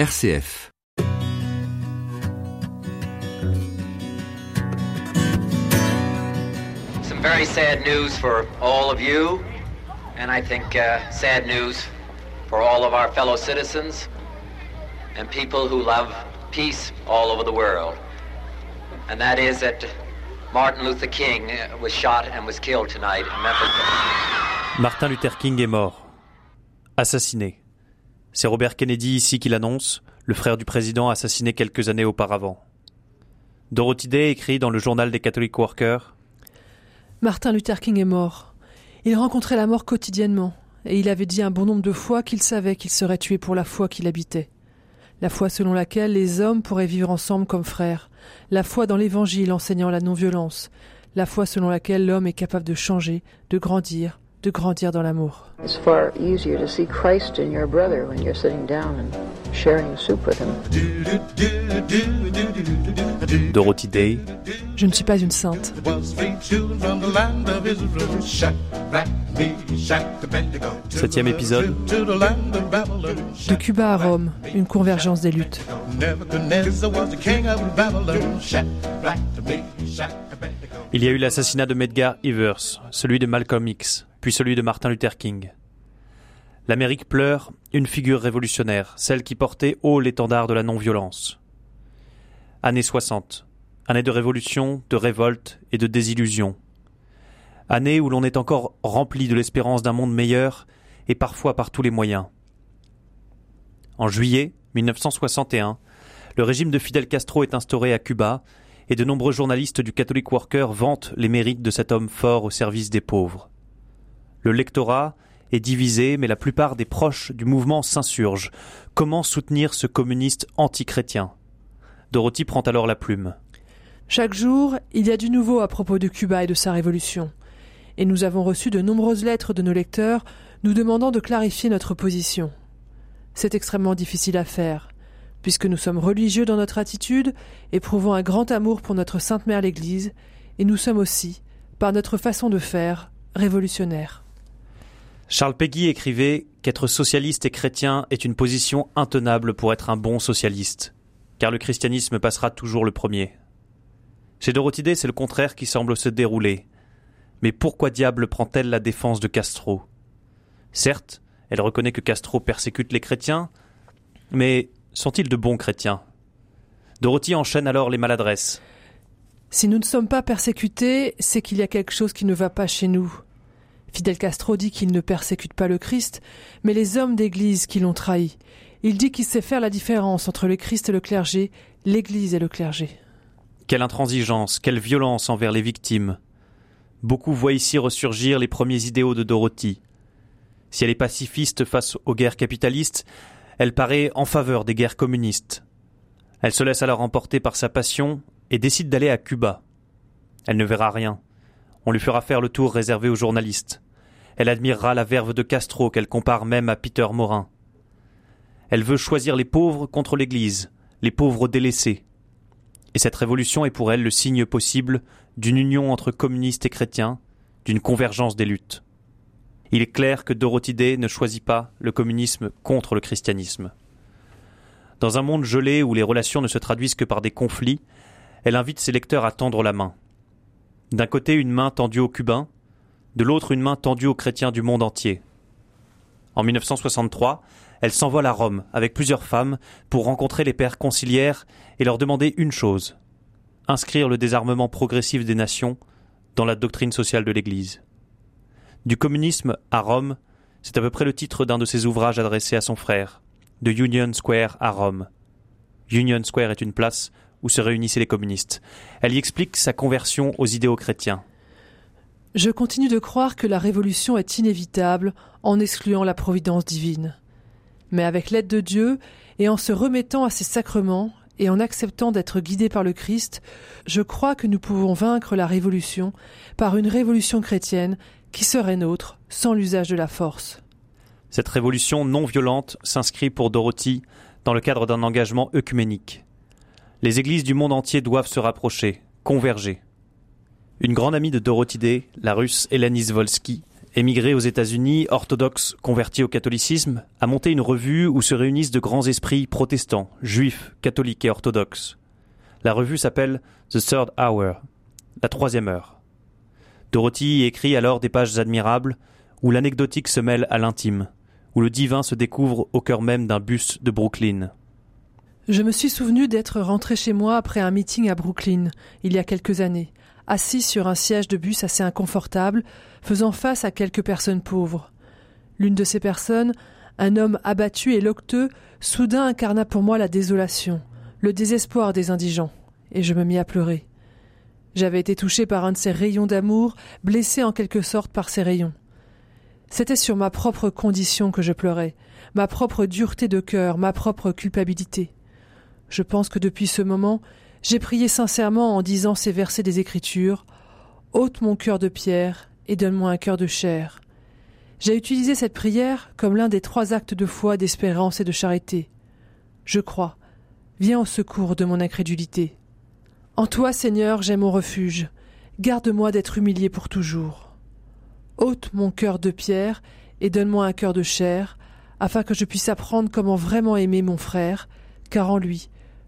RCF. Some very sad news for all of you, and I think uh, sad news for all of our fellow citizens and people who love peace all over the world. And that is that Martin Luther King uh, was shot and was killed tonight in Memphis. Martin Luther King est mort. Assassiné. C'est Robert Kennedy ici qui l'annonce, le frère du président assassiné quelques années auparavant. Dorothy Day écrit dans le journal des Catholic Workers Martin Luther King est mort. Il rencontrait la mort quotidiennement, et il avait dit un bon nombre de fois qu'il savait qu'il serait tué pour la foi qu'il habitait. La foi selon laquelle les hommes pourraient vivre ensemble comme frères, la foi dans l'Évangile enseignant la non-violence, la foi selon laquelle l'homme est capable de changer, de grandir, de grandir dans l'amour. It's far easier to see Christ in your brother when you're sitting down and sharing soup with him. Dorothy Day, Je ne suis pas une sainte. septième épisode, De Cuba à Rome, une convergence des luttes. il y a eu l'assassinat de Medgar Evers, celui de Malcolm X, puis celui de Martin Luther King. L'Amérique pleure une figure révolutionnaire, celle qui portait haut l'étendard de la non-violence. Années 60, année de révolution, de révolte et de désillusion. Année où l'on est encore rempli de l'espérance d'un monde meilleur et parfois par tous les moyens. En juillet 1961, le régime de Fidel Castro est instauré à Cuba et de nombreux journalistes du Catholic Worker vantent les mérites de cet homme fort au service des pauvres. Le lectorat est divisé, mais la plupart des proches du mouvement s'insurgent. Comment soutenir ce communiste anti-chrétien? Dorothy prend alors la plume. Chaque jour, il y a du nouveau à propos de Cuba et de sa révolution. Et nous avons reçu de nombreuses lettres de nos lecteurs nous demandant de clarifier notre position. C'est extrêmement difficile à faire, puisque nous sommes religieux dans notre attitude, éprouvons un grand amour pour notre Sainte Mère l'Église, et nous sommes aussi, par notre façon de faire, révolutionnaires. Charles Péguy écrivait qu'être socialiste et chrétien est une position intenable pour être un bon socialiste, car le christianisme passera toujours le premier. Chez Dorothy Day, c'est le contraire qui semble se dérouler. Mais pourquoi diable prend-elle la défense de Castro? Certes, elle reconnaît que Castro persécute les chrétiens, mais sont-ils de bons chrétiens? Dorothy enchaîne alors les maladresses. Si nous ne sommes pas persécutés, c'est qu'il y a quelque chose qui ne va pas chez nous. Fidel Castro dit qu'il ne persécute pas le Christ, mais les hommes d'Église qui l'ont trahi. Il dit qu'il sait faire la différence entre le Christ et le clergé, l'Église et le clergé. Quelle intransigeance, quelle violence envers les victimes. Beaucoup voient ici ressurgir les premiers idéaux de Dorothy. Si elle est pacifiste face aux guerres capitalistes, elle paraît en faveur des guerres communistes. Elle se laisse alors emporter par sa passion et décide d'aller à Cuba. Elle ne verra rien. On lui fera faire le tour réservé aux journalistes. Elle admirera la verve de Castro qu'elle compare même à Peter Morin. Elle veut choisir les pauvres contre l'Église, les pauvres délaissés. Et cette révolution est pour elle le signe possible d'une union entre communistes et chrétiens, d'une convergence des luttes. Il est clair que Dorothy Day ne choisit pas le communisme contre le christianisme. Dans un monde gelé où les relations ne se traduisent que par des conflits, elle invite ses lecteurs à tendre la main. D'un côté une main tendue aux Cubains, de l'autre une main tendue aux chrétiens du monde entier. En 1963, elle s'envole à Rome avec plusieurs femmes pour rencontrer les pères conciliaires et leur demander une chose inscrire le désarmement progressif des nations dans la doctrine sociale de l'Église. Du communisme à Rome, c'est à peu près le titre d'un de ses ouvrages adressés à son frère, de Union Square à Rome. Union Square est une place où se réunissaient les communistes. Elle y explique sa conversion aux idéaux chrétiens. Je continue de croire que la révolution est inévitable en excluant la providence divine. Mais avec l'aide de Dieu et en se remettant à ses sacrements et en acceptant d'être guidé par le Christ, je crois que nous pouvons vaincre la révolution par une révolution chrétienne qui serait nôtre sans l'usage de la force. Cette révolution non violente s'inscrit pour Dorothy dans le cadre d'un engagement œcuménique. Les églises du monde entier doivent se rapprocher, converger. Une grande amie de Dorothy Day, la russe Hélène Izvolsky, émigré aux États-Unis, orthodoxe converti au catholicisme, a monté une revue où se réunissent de grands esprits protestants, juifs, catholiques et orthodoxes. La revue s'appelle The Third Hour, la troisième heure. Dorothy écrit alors des pages admirables où l'anecdotique se mêle à l'intime, où le divin se découvre au cœur même d'un bus de Brooklyn. Je me suis souvenu d'être rentré chez moi après un meeting à Brooklyn, il y a quelques années, assis sur un siège de bus assez inconfortable, faisant face à quelques personnes pauvres. L'une de ces personnes, un homme abattu et locteux, soudain incarna pour moi la désolation, le désespoir des indigents, et je me mis à pleurer. J'avais été touché par un de ces rayons d'amour, blessé en quelque sorte par ces rayons. C'était sur ma propre condition que je pleurais, ma propre dureté de cœur, ma propre culpabilité. Je pense que depuis ce moment, j'ai prié sincèrement en disant ces versets des Écritures ôte mon cœur de pierre et donne-moi un cœur de chair. J'ai utilisé cette prière comme l'un des trois actes de foi, d'espérance et de charité. Je crois. Viens au secours de mon incrédulité. En toi, Seigneur, j'ai mon refuge. Garde-moi d'être humilié pour toujours. ôte mon cœur de pierre et donne-moi un cœur de chair, afin que je puisse apprendre comment vraiment aimer mon frère, car en lui,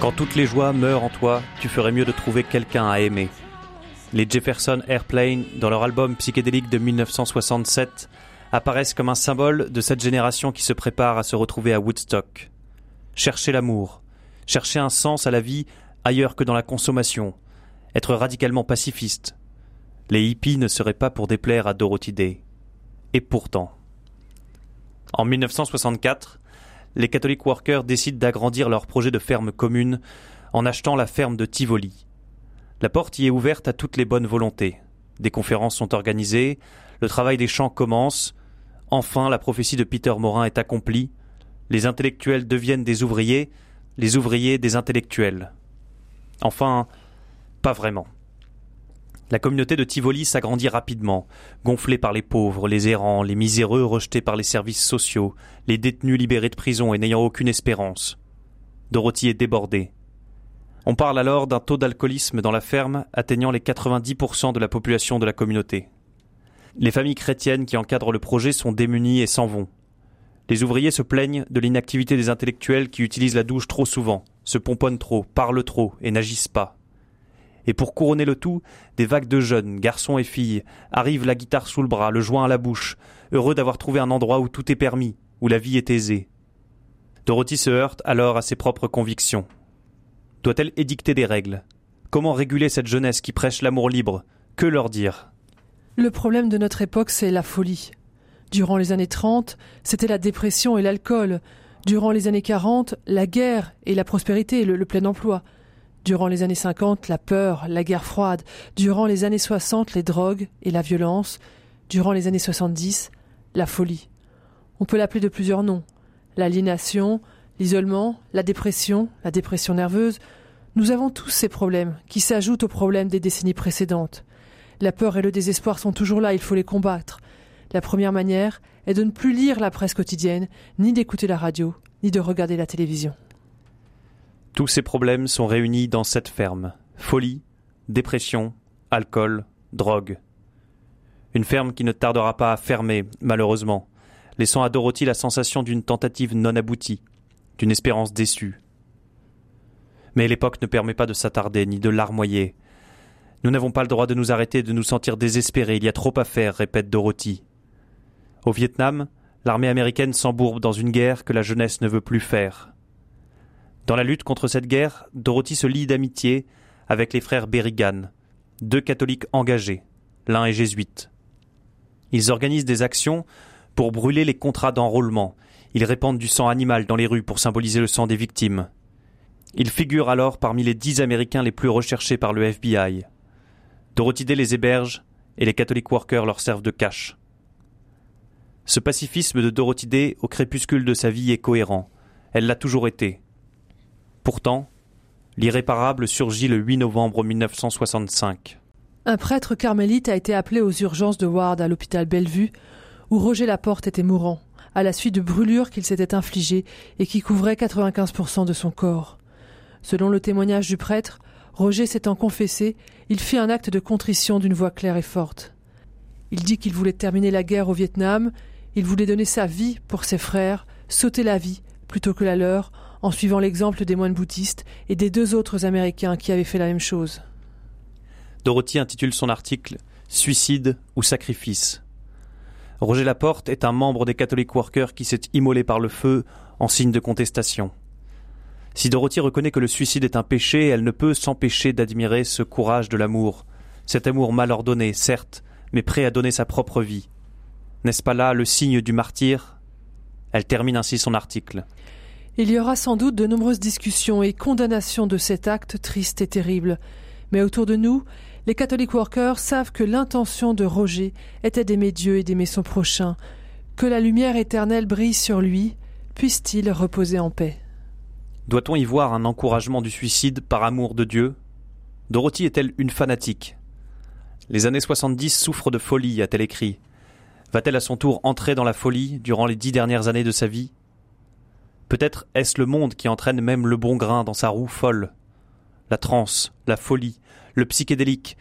Quand toutes les joies meurent en toi, tu ferais mieux de trouver quelqu'un à aimer. Les Jefferson Airplane, dans leur album psychédélique de 1967, apparaissent comme un symbole de cette génération qui se prépare à se retrouver à Woodstock. Chercher l'amour, chercher un sens à la vie ailleurs que dans la consommation, être radicalement pacifiste. Les hippies ne seraient pas pour déplaire à Dorothy Day. Et pourtant. En 1964, les catholiques workers décident d'agrandir leur projet de ferme commune en achetant la ferme de Tivoli. La porte y est ouverte à toutes les bonnes volontés. Des conférences sont organisées, le travail des champs commence, enfin la prophétie de Peter Morin est accomplie, les intellectuels deviennent des ouvriers, les ouvriers des intellectuels. Enfin, pas vraiment. La communauté de Tivoli s'agrandit rapidement, gonflée par les pauvres, les errants, les miséreux rejetés par les services sociaux, les détenus libérés de prison et n'ayant aucune espérance. Dorothy est débordée. On parle alors d'un taux d'alcoolisme dans la ferme atteignant les 90% de la population de la communauté. Les familles chrétiennes qui encadrent le projet sont démunies et s'en vont. Les ouvriers se plaignent de l'inactivité des intellectuels qui utilisent la douche trop souvent, se pomponnent trop, parlent trop et n'agissent pas. Et pour couronner le tout, des vagues de jeunes, garçons et filles, arrivent la guitare sous le bras, le joint à la bouche, heureux d'avoir trouvé un endroit où tout est permis, où la vie est aisée. Dorothy se heurte alors à ses propres convictions. Doit-elle édicter des règles? Comment réguler cette jeunesse qui prêche l'amour libre? Que leur dire? Le problème de notre époque, c'est la folie. Durant les années 30, c'était la dépression et l'alcool. Durant les années 40, la guerre et la prospérité, le, le plein emploi. Durant les années 50, la peur, la guerre froide. Durant les années 60, les drogues et la violence. Durant les années 70, la folie. On peut l'appeler de plusieurs noms. L'aliénation, l'isolement, la dépression, la dépression nerveuse. Nous avons tous ces problèmes qui s'ajoutent aux problèmes des décennies précédentes. La peur et le désespoir sont toujours là, il faut les combattre. La première manière est de ne plus lire la presse quotidienne, ni d'écouter la radio, ni de regarder la télévision. Tous ces problèmes sont réunis dans cette ferme. Folie, dépression, alcool, drogue. Une ferme qui ne tardera pas à fermer, malheureusement, laissant à Dorothy la sensation d'une tentative non aboutie, d'une espérance déçue. Mais l'époque ne permet pas de s'attarder ni de larmoyer. Nous n'avons pas le droit de nous arrêter, de nous sentir désespérés, il y a trop à faire, répète Dorothy. Au Vietnam, l'armée américaine s'embourbe dans une guerre que la jeunesse ne veut plus faire. Dans la lutte contre cette guerre, Dorothy se lie d'amitié avec les frères Berrigan, deux catholiques engagés. L'un est jésuite. Ils organisent des actions pour brûler les contrats d'enrôlement. Ils répandent du sang animal dans les rues pour symboliser le sang des victimes. Ils figurent alors parmi les dix Américains les plus recherchés par le FBI. Dorothy Day les héberge et les Catholic Workers leur servent de cache. Ce pacifisme de Dorothy Day au crépuscule de sa vie est cohérent. Elle l'a toujours été. Pourtant, l'irréparable surgit le 8 novembre 1965. Un prêtre carmélite a été appelé aux urgences de Ward à l'hôpital Bellevue, où Roger Laporte était mourant, à la suite de brûlures qu'il s'était infligées et qui couvraient 95% de son corps. Selon le témoignage du prêtre, Roger s'étant confessé, il fit un acte de contrition d'une voix claire et forte. Il dit qu'il voulait terminer la guerre au Vietnam, il voulait donner sa vie pour ses frères, sauter la vie plutôt que la leur, en suivant l'exemple des moines bouddhistes et des deux autres Américains qui avaient fait la même chose. Dorothy intitule son article Suicide ou sacrifice. Roger Laporte est un membre des Catholic Workers qui s'est immolé par le feu en signe de contestation. Si Dorothy reconnaît que le suicide est un péché, elle ne peut s'empêcher d'admirer ce courage de l'amour, cet amour mal ordonné, certes, mais prêt à donner sa propre vie. N'est-ce pas là le signe du martyr? Elle termine ainsi son article. Il y aura sans doute de nombreuses discussions et condamnations de cet acte triste et terrible. Mais autour de nous, les catholiques workers savent que l'intention de Roger était d'aimer Dieu et d'aimer son prochain, que la lumière éternelle brille sur lui, puisse-t-il reposer en paix? Doit-on y voir un encouragement du suicide par amour de Dieu? Dorothy est-elle une fanatique? Les années 70 souffrent de folie, a-t-elle écrit. Va-t-elle à son tour entrer dans la folie durant les dix dernières années de sa vie? Peut-être est-ce le monde qui entraîne même le bon grain dans sa roue folle. La transe, la folie, le psychédélique.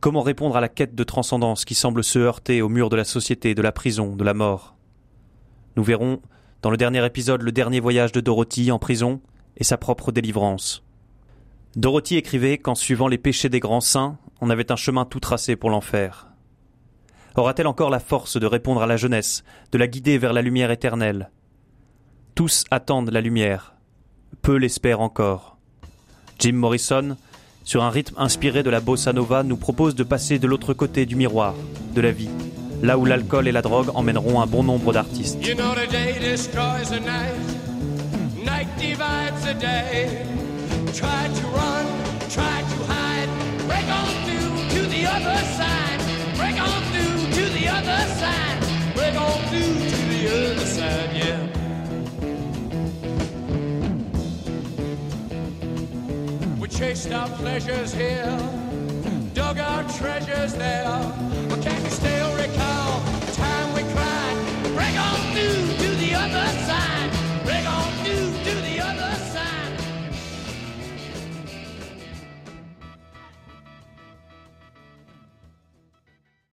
Comment répondre à la quête de transcendance qui semble se heurter au mur de la société, de la prison, de la mort? Nous verrons dans le dernier épisode le dernier voyage de Dorothy en prison et sa propre délivrance. Dorothy écrivait qu'en suivant les péchés des grands saints, on avait un chemin tout tracé pour l'enfer. Aura-t-elle encore la force de répondre à la jeunesse, de la guider vers la lumière éternelle? Tous attendent la lumière. Peu l'espèrent encore. Jim Morrison, sur un rythme inspiré de la bossa nova, nous propose de passer de l'autre côté du miroir, de la vie, là où l'alcool et la drogue emmèneront un bon nombre d'artistes. You know the day destroys the night. Night divides the day. Try to run, try to hide. Break on through to the other side. Break on through to the other side. Break on through to the other side, chased our pleasures here, dug our treasures there. But can you still recall?